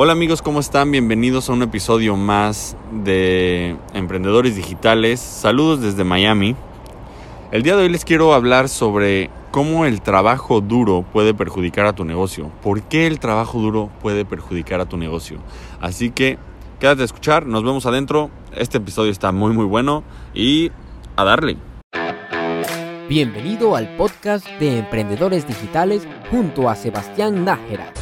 Hola amigos, ¿cómo están? Bienvenidos a un episodio más de Emprendedores Digitales. Saludos desde Miami. El día de hoy les quiero hablar sobre cómo el trabajo duro puede perjudicar a tu negocio. ¿Por qué el trabajo duro puede perjudicar a tu negocio? Así que quédate a escuchar, nos vemos adentro. Este episodio está muy muy bueno y a darle. Bienvenido al podcast de Emprendedores Digitales junto a Sebastián Nájera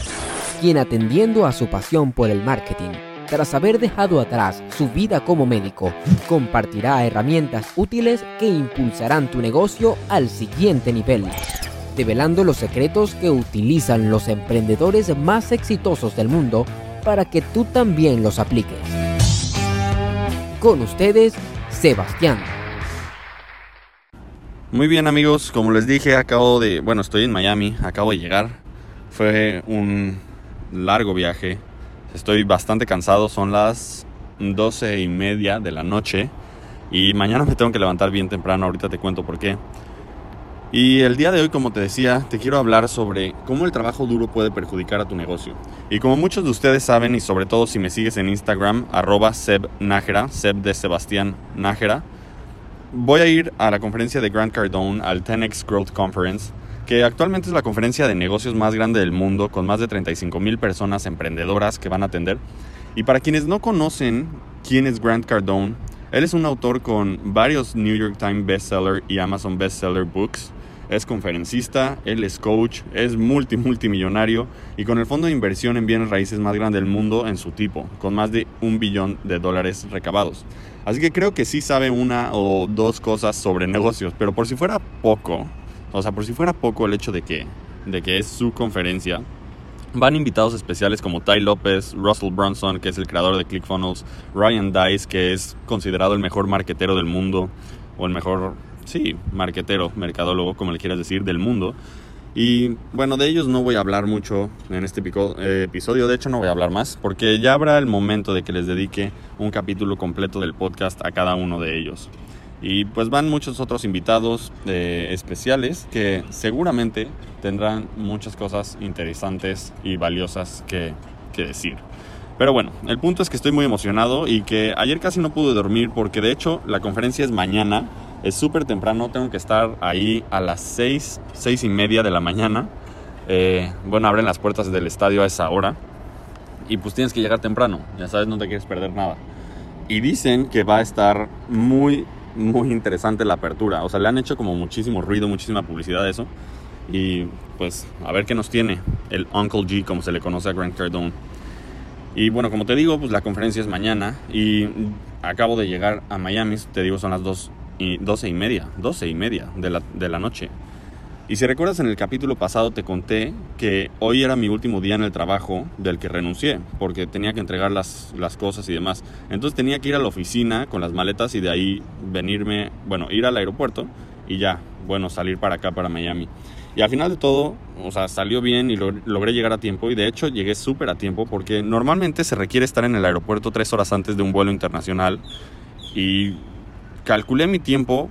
quien atendiendo a su pasión por el marketing, tras haber dejado atrás su vida como médico, compartirá herramientas útiles que impulsarán tu negocio al siguiente nivel, develando los secretos que utilizan los emprendedores más exitosos del mundo para que tú también los apliques. Con ustedes, Sebastián. Muy bien amigos, como les dije, acabo de, bueno, estoy en Miami, acabo de llegar. Fue un largo viaje. Estoy bastante cansado, son las doce y media de la noche y mañana me tengo que levantar bien temprano, ahorita te cuento por qué. Y el día de hoy, como te decía, te quiero hablar sobre cómo el trabajo duro puede perjudicar a tu negocio. Y como muchos de ustedes saben, y sobre todo si me sigues en Instagram, arroba Seb Nájera, de Sebastián Nájera, voy a ir a la conferencia de Grant Cardone, al 10X Growth Conference, que actualmente es la conferencia de negocios más grande del mundo, con más de 35 mil personas emprendedoras que van a atender. Y para quienes no conocen quién es Grant Cardone, él es un autor con varios New York Times bestseller y Amazon bestseller books. Es conferencista, él es coach, es multi multimillonario y con el fondo de inversión en bienes raíces más grande del mundo en su tipo, con más de un billón de dólares recabados. Así que creo que sí sabe una o dos cosas sobre negocios, pero por si fuera poco, o sea, por si fuera poco el hecho de que, de que es su conferencia, van invitados especiales como Ty López, Russell Brunson, que es el creador de ClickFunnels, Ryan Dice, que es considerado el mejor marquetero del mundo, o el mejor, sí, marquetero, mercadólogo, como le quieras decir, del mundo. Y bueno, de ellos no voy a hablar mucho en este eh, episodio, de hecho no voy a hablar más, porque ya habrá el momento de que les dedique un capítulo completo del podcast a cada uno de ellos. Y pues van muchos otros invitados eh, especiales que seguramente tendrán muchas cosas interesantes y valiosas que, que decir. Pero bueno, el punto es que estoy muy emocionado y que ayer casi no pude dormir porque de hecho la conferencia es mañana, es súper temprano, tengo que estar ahí a las 6, 6 y media de la mañana. Eh, bueno, abren las puertas del estadio a esa hora y pues tienes que llegar temprano, ya sabes, no te quieres perder nada. Y dicen que va a estar muy, muy interesante la apertura. O sea, le han hecho como muchísimo ruido, muchísima publicidad de eso. Y pues a ver qué nos tiene el Uncle G, como se le conoce a Grant Cardone. Y bueno, como te digo, pues la conferencia es mañana y acabo de llegar a Miami, te digo, son las dos y 12 y media, 12 y media de la, de la noche. Y si recuerdas en el capítulo pasado te conté que hoy era mi último día en el trabajo del que renuncié, porque tenía que entregar las, las cosas y demás. Entonces tenía que ir a la oficina con las maletas y de ahí venirme, bueno, ir al aeropuerto y ya, bueno, salir para acá, para Miami. Y al final de todo, o sea, salió bien y logré llegar a tiempo y de hecho llegué súper a tiempo porque normalmente se requiere estar en el aeropuerto tres horas antes de un vuelo internacional y calculé mi tiempo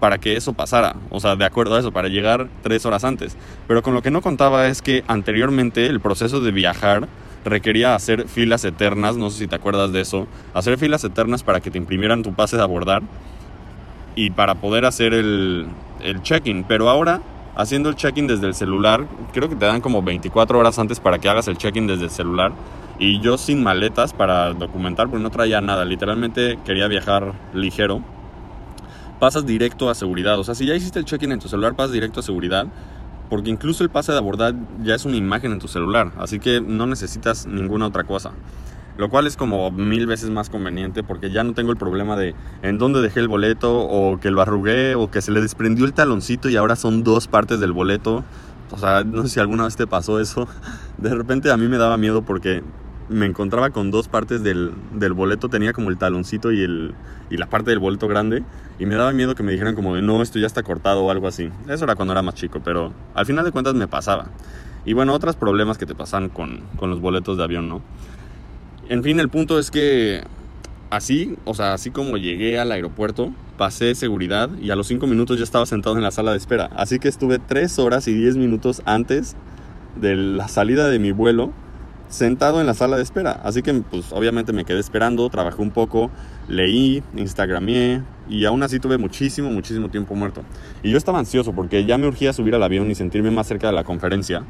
para que eso pasara, o sea, de acuerdo a eso, para llegar tres horas antes. Pero con lo que no contaba es que anteriormente el proceso de viajar requería hacer filas eternas, no sé si te acuerdas de eso, hacer filas eternas para que te imprimieran tu pase de abordar y para poder hacer el, el check-in. Pero ahora, haciendo el check-in desde el celular, creo que te dan como 24 horas antes para que hagas el check-in desde el celular. Y yo sin maletas para documentar, porque no traía nada, literalmente quería viajar ligero pasas directo a seguridad. O sea, si ya hiciste el check-in en tu celular, pasas directo a seguridad. Porque incluso el pase de abordar ya es una imagen en tu celular. Así que no necesitas ninguna otra cosa. Lo cual es como mil veces más conveniente porque ya no tengo el problema de en dónde dejé el boleto o que lo arrugué o que se le desprendió el taloncito y ahora son dos partes del boleto. O sea, no sé si alguna vez te pasó eso. De repente a mí me daba miedo porque me encontraba con dos partes del, del, boleto, tenía como el taloncito y, el, y la parte del boleto grande, y me daba miedo que me dijeran como no, esto ya está cortado o algo así. Eso era cuando era más chico, pero al final de cuentas me pasaba. Y bueno, otros problemas que te pasan con, con los boletos de avión, ¿no? En fin, el punto es que así, o sea, así como llegué al aeropuerto, pasé seguridad y a los cinco minutos ya estaba sentado en la sala de espera. Así que estuve tres horas y diez minutos antes de la salida de mi vuelo sentado en la sala de espera. Así que pues obviamente me quedé esperando, trabajé un poco, leí, instagramé y aún así tuve muchísimo, muchísimo tiempo muerto. Y yo estaba ansioso porque ya me urgía subir al avión y sentirme más cerca de la conferencia.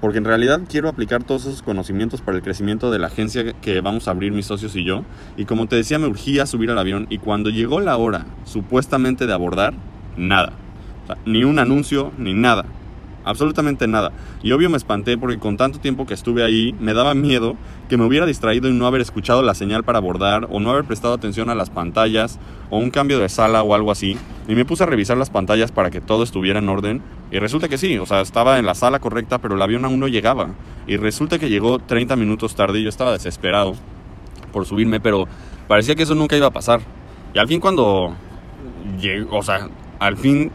Porque en realidad quiero aplicar todos esos conocimientos para el crecimiento de la agencia que vamos a abrir mis socios y yo. Y como te decía, me urgía subir al avión y cuando llegó la hora supuestamente de abordar, nada. ni un anuncio, ni nada absolutamente nada. Y obvio me espanté porque con tanto tiempo que estuve ahí me daba miedo que me hubiera distraído y no haber escuchado la señal para abordar o no haber prestado atención a las pantallas o un cambio de sala o algo así. Y me puse a revisar las pantallas para que todo estuviera en orden y resulta que sí, o sea, estaba en la sala correcta pero el avión aún no llegaba. Y resulta que llegó 30 minutos tarde y yo estaba desesperado por subirme, pero parecía que eso nunca iba a pasar. Y al fin cuando llegó, o sea, al fin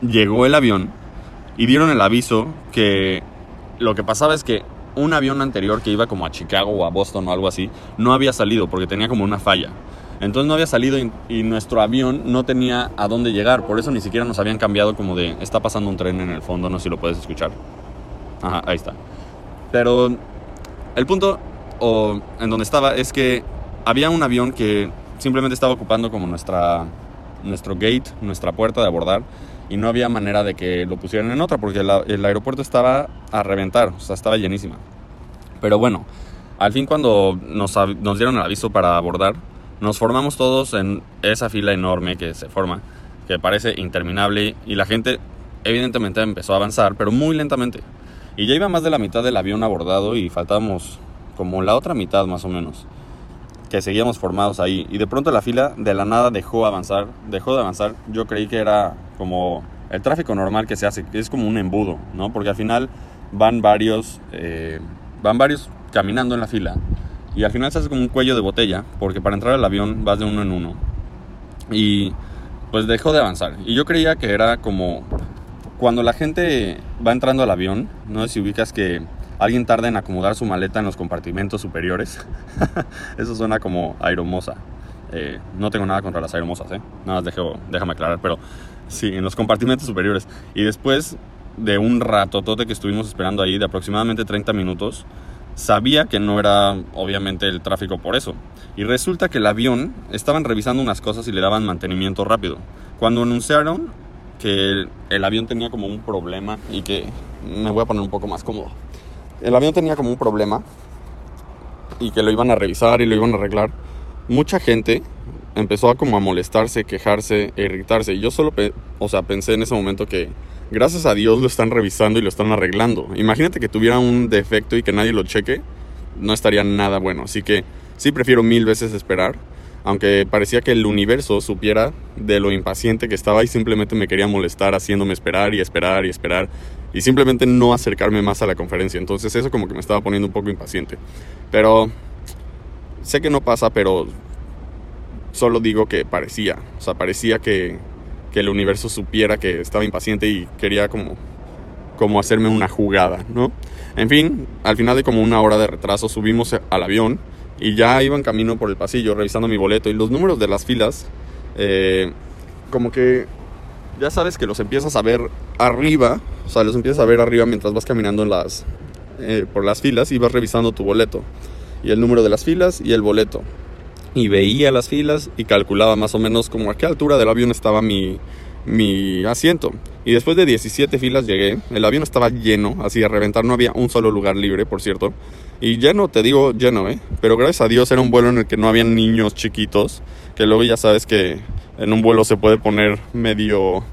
llegó el avión y dieron el aviso que lo que pasaba es que un avión anterior que iba como a Chicago o a Boston o algo así, no había salido porque tenía como una falla. Entonces no había salido y, nuestro avión no tenía a dónde llegar. Por eso ni siquiera nos habían cambiado como de, está pasando un tren en el fondo, no sé si lo puedes escuchar. Ajá, ahí está. Pero el punto o en donde estaba es que había un avión que simplemente estaba ocupando como nuestra, nuestro gate, nuestra puerta de abordar y no había manera de que lo pusieran en otra porque el aeropuerto estaba a reventar, o sea, estaba llenísima. Pero bueno, al fin cuando nos, nos dieron el aviso para abordar, nos formamos todos en esa fila enorme que se forma, que parece interminable y la gente evidentemente empezó a avanzar, pero muy lentamente. Y ya iba más de la mitad del avión abordado y faltábamos como la otra mitad más o menos, que seguíamos formados ahí. Y de pronto la fila de la nada dejó avanzar, dejó de avanzar. Yo creí que era como el tráfico normal que se hace, es como un embudo, ¿no? Porque al final van varios, eh, van varios caminando en la fila y al final se hace como un cuello de botella, porque para entrar al avión vas de uno en uno. Y pues dejó de avanzar. Y yo creía que era como cuando la gente va entrando al avión, no sé si ubicas que alguien tarda en acomodar su maleta en los compartimentos superiores. Eso suena como aeromosa. Eh, no tengo nada contra las aeromosas, ¿eh? Nada más dejo, déjame aclarar, pero Sí, en los compartimentos superiores. Y después de un ratotote que estuvimos esperando ahí, de aproximadamente 30 minutos, sabía que no era obviamente el tráfico por eso. Y resulta que el avión estaban revisando unas cosas y le daban mantenimiento rápido. Cuando anunciaron que el, avión tenía como un problema y que me voy a poner un poco más cómodo. El avión tenía como un problema y que lo iban a revisar y lo iban a arreglar. Mucha gente empezó a como a molestarse, quejarse, irritarse. Y yo solo, o sea, pensé en ese momento que gracias a Dios lo están revisando y lo están arreglando. Imagínate que tuviera un defecto y que nadie lo cheque, no estaría nada bueno. Así que sí prefiero mil veces esperar, aunque parecía que el universo supiera de lo impaciente que estaba y simplemente me quería molestar haciéndome esperar y esperar y esperar y simplemente no acercarme más a la conferencia. Entonces eso como que me estaba poniendo un poco impaciente. Pero sé que no pasa, pero Solo digo que parecía, o sea, parecía que, que el universo supiera que estaba impaciente y quería como, como hacerme una jugada, ¿no? En fin, al final de como una hora de retraso subimos al avión y ya iba en camino por el pasillo revisando mi boleto y los números de las filas, eh, como que ya sabes que los empiezas a ver arriba, o sea, los empiezas a ver arriba mientras vas caminando en las, eh, por las filas y vas revisando tu boleto y el número de las filas y el boleto y veía las filas y calculaba más o menos como a qué altura del avión estaba mi, mi asiento. Y después de 17 filas llegué, el avión estaba lleno, así a reventar, no había un solo lugar libre, por cierto. Y lleno, te digo lleno, ¿eh? Pero gracias a Dios era un vuelo en el que no había niños chiquitos, que luego ya sabes que en un vuelo se puede poner medio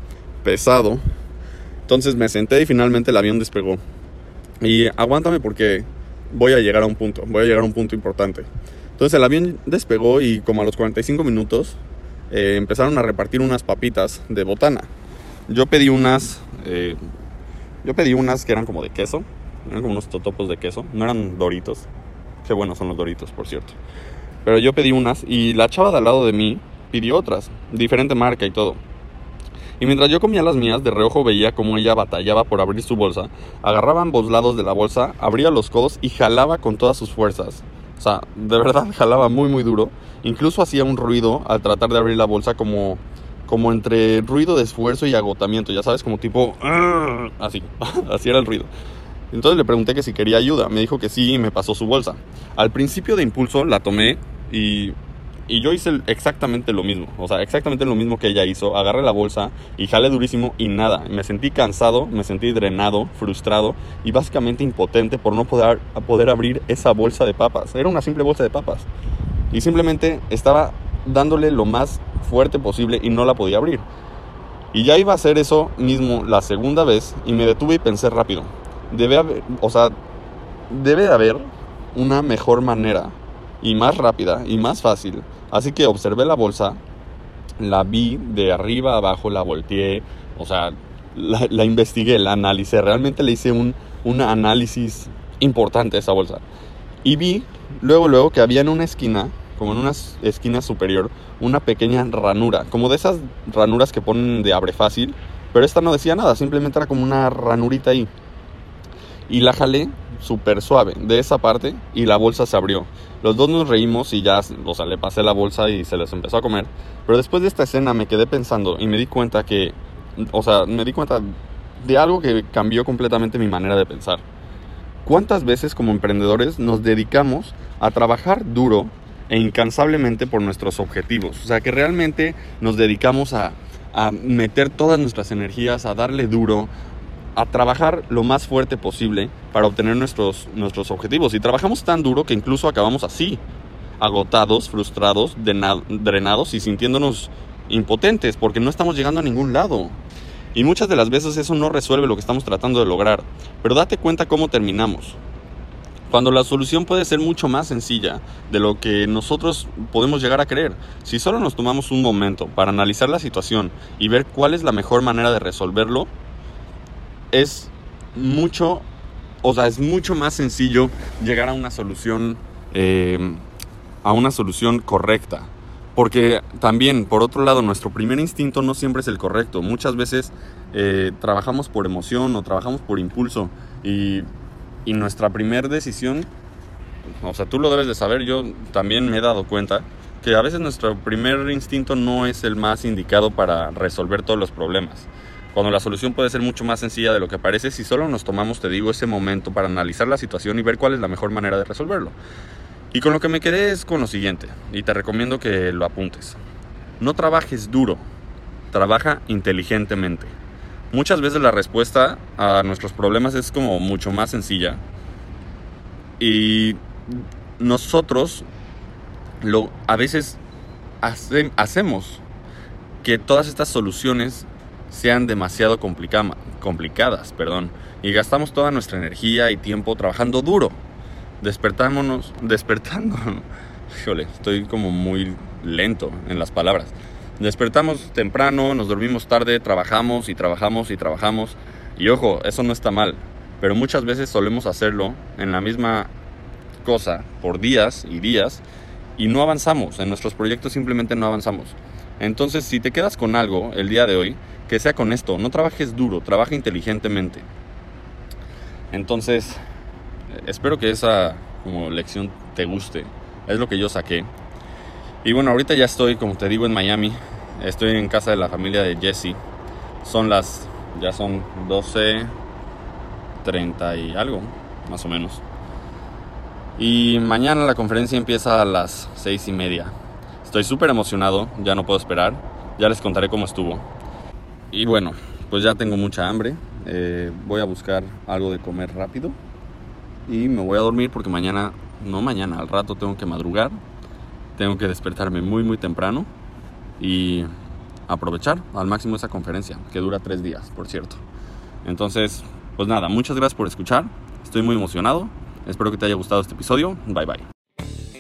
pesado. Entonces me senté y finalmente el avión despegó. Y aguántame porque voy a llegar a un punto, voy a llegar a un punto importante. Entonces el avión despegó y como a los 45 minutos eh, empezaron a repartir unas papitas de botana. Yo pedí unas, eh, yo pedí unas que eran como de queso, eran como unos totopos de queso, no eran doritos. Qué buenos son los doritos, por cierto. Pero yo pedí unas y la chava de al lado de mí pidió otras, diferente marca y todo. Y mientras yo comía las mías, de reojo veía como ella batallaba por abrir su bolsa, agarraba ambos lados de la bolsa, abría los codos y jalaba con todas sus fuerzas. O sea, de verdad jalaba muy muy duro. Incluso hacía un ruido al tratar de abrir la bolsa como, como entre ruido de esfuerzo y agotamiento, ya sabes, como tipo... Así, así era el ruido. Entonces le pregunté que si quería ayuda. Me dijo que sí y me pasó su bolsa. Al principio de impulso la tomé y, y yo hice exactamente lo mismo. O sea, exactamente lo mismo que ella hizo. Agarré la bolsa y jalé durísimo y nada. Me sentí cansado, me sentí drenado, frustrado y básicamente impotente por no poder, poder abrir esa bolsa de papas. Era una simple bolsa de papas. Y simplemente estaba dándole lo más fuerte posible y no la podía abrir. Y ya iba a hacer eso mismo la segunda vez y me detuve y pensé rápido debe haber, o sea, debe haber una mejor manera y más rápida y más fácil. Así que observé la bolsa, la vi de arriba a abajo, la volteé, o sea, la, investigué, la analicé, realmente le hice un, un análisis importante a esa bolsa. Y vi luego, luego que había en una esquina, como en una esquina superior, una pequeña ranura, como de esas ranuras que ponen de abre fácil, pero esta no decía nada, simplemente era como una ranurita ahí y la jalé súper suave de esa parte y la bolsa se abrió. Los dos nos reímos y ya, o sea, le pasé la bolsa y se les empezó a comer. Pero después de esta escena me quedé pensando y me di cuenta que, o sea, me di cuenta de algo que cambió completamente mi manera de pensar. ¿Cuántas veces como emprendedores nos dedicamos a trabajar duro e incansablemente por nuestros objetivos? O sea, que realmente nos dedicamos a, a meter todas nuestras energías, a darle duro, a trabajar lo más fuerte posible para obtener nuestros, nuestros objetivos. Y trabajamos tan duro que incluso acabamos así, agotados, frustrados, drenados y sintiéndonos impotentes porque no estamos llegando a ningún lado. Y muchas de las veces eso no resuelve lo que estamos tratando de lograr. Pero date cuenta cómo terminamos. Cuando la solución puede ser mucho más sencilla de lo que nosotros podemos llegar a creer. Si solo nos tomamos un momento para analizar la situación y ver cuál es la mejor manera de resolverlo, es mucho, o sea, es mucho más sencillo llegar a una solución, eh, a una solución correcta. Porque también, por otro lado, nuestro primer instinto no siempre es el correcto. Muchas veces eh, trabajamos por emoción o trabajamos por impulso y, y nuestra primera decisión, o sea, tú lo debes de saber, yo también me he dado cuenta que a veces nuestro primer instinto no es el más indicado para resolver todos los problemas cuando la solución puede ser mucho más sencilla de lo que parece si solo nos tomamos, te digo, ese momento para analizar la situación y ver cuál es la mejor manera de resolverlo. Y con lo que me quedé es con lo siguiente, y te recomiendo que lo apuntes. No trabajes duro, trabaja inteligentemente. Muchas veces la respuesta a nuestros problemas es como mucho más sencilla. Y nosotros lo, a veces hacemos que todas estas soluciones sean demasiado complicadas, perdón, y gastamos toda nuestra energía y tiempo trabajando duro. Despertámonos, despertando. Híjole, estoy como muy lento en las palabras. Despertamos temprano, nos dormimos tarde, trabajamos y trabajamos y trabajamos. Y ojo, eso no está mal, pero muchas veces solemos hacerlo en la misma cosa por días y días y no avanzamos. En nuestros proyectos simplemente no avanzamos. Entonces, si te quedas con algo el día de hoy, que sea con esto. No trabajes duro, trabaja inteligentemente. Entonces, espero que esa como lección te guste. Es lo que yo saqué. Y bueno, ahorita ya estoy, como te digo, en Miami. Estoy en casa de la familia de Jesse. Son las, ya son 12, 30 y algo, más o menos. Y mañana la conferencia empieza a las 6 y media. Estoy súper emocionado, ya no puedo esperar. Ya les contaré cómo estuvo. Y bueno, pues ya tengo mucha hambre. Eh, voy a buscar algo de comer rápido. Y me voy a dormir porque mañana, no mañana, al rato tengo que madrugar. Tengo que despertarme muy, muy temprano. Y aprovechar al máximo esa conferencia, que dura tres días, por cierto. Entonces, pues nada, muchas gracias por escuchar. Estoy muy emocionado. Espero que te haya gustado este episodio. Bye bye.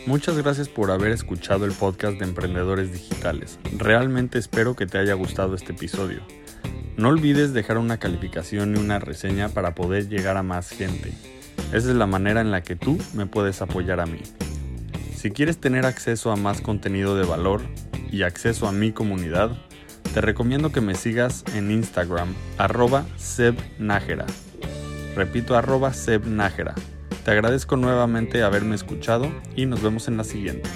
Muchas gracias por haber escuchado el podcast de Emprendedores Digitales. Realmente espero que te haya gustado este episodio. No olvides dejar una calificación y una reseña para poder llegar a más gente. Esa es la manera en la que tú me puedes apoyar a mí. Si quieres tener acceso a más contenido de valor y acceso a mi comunidad, te recomiendo que me sigas en Instagram, arroba sebnajera. Repito, arroba sebnajera. Te agradezco nuevamente haberme escuchado y nos vemos en la siguiente.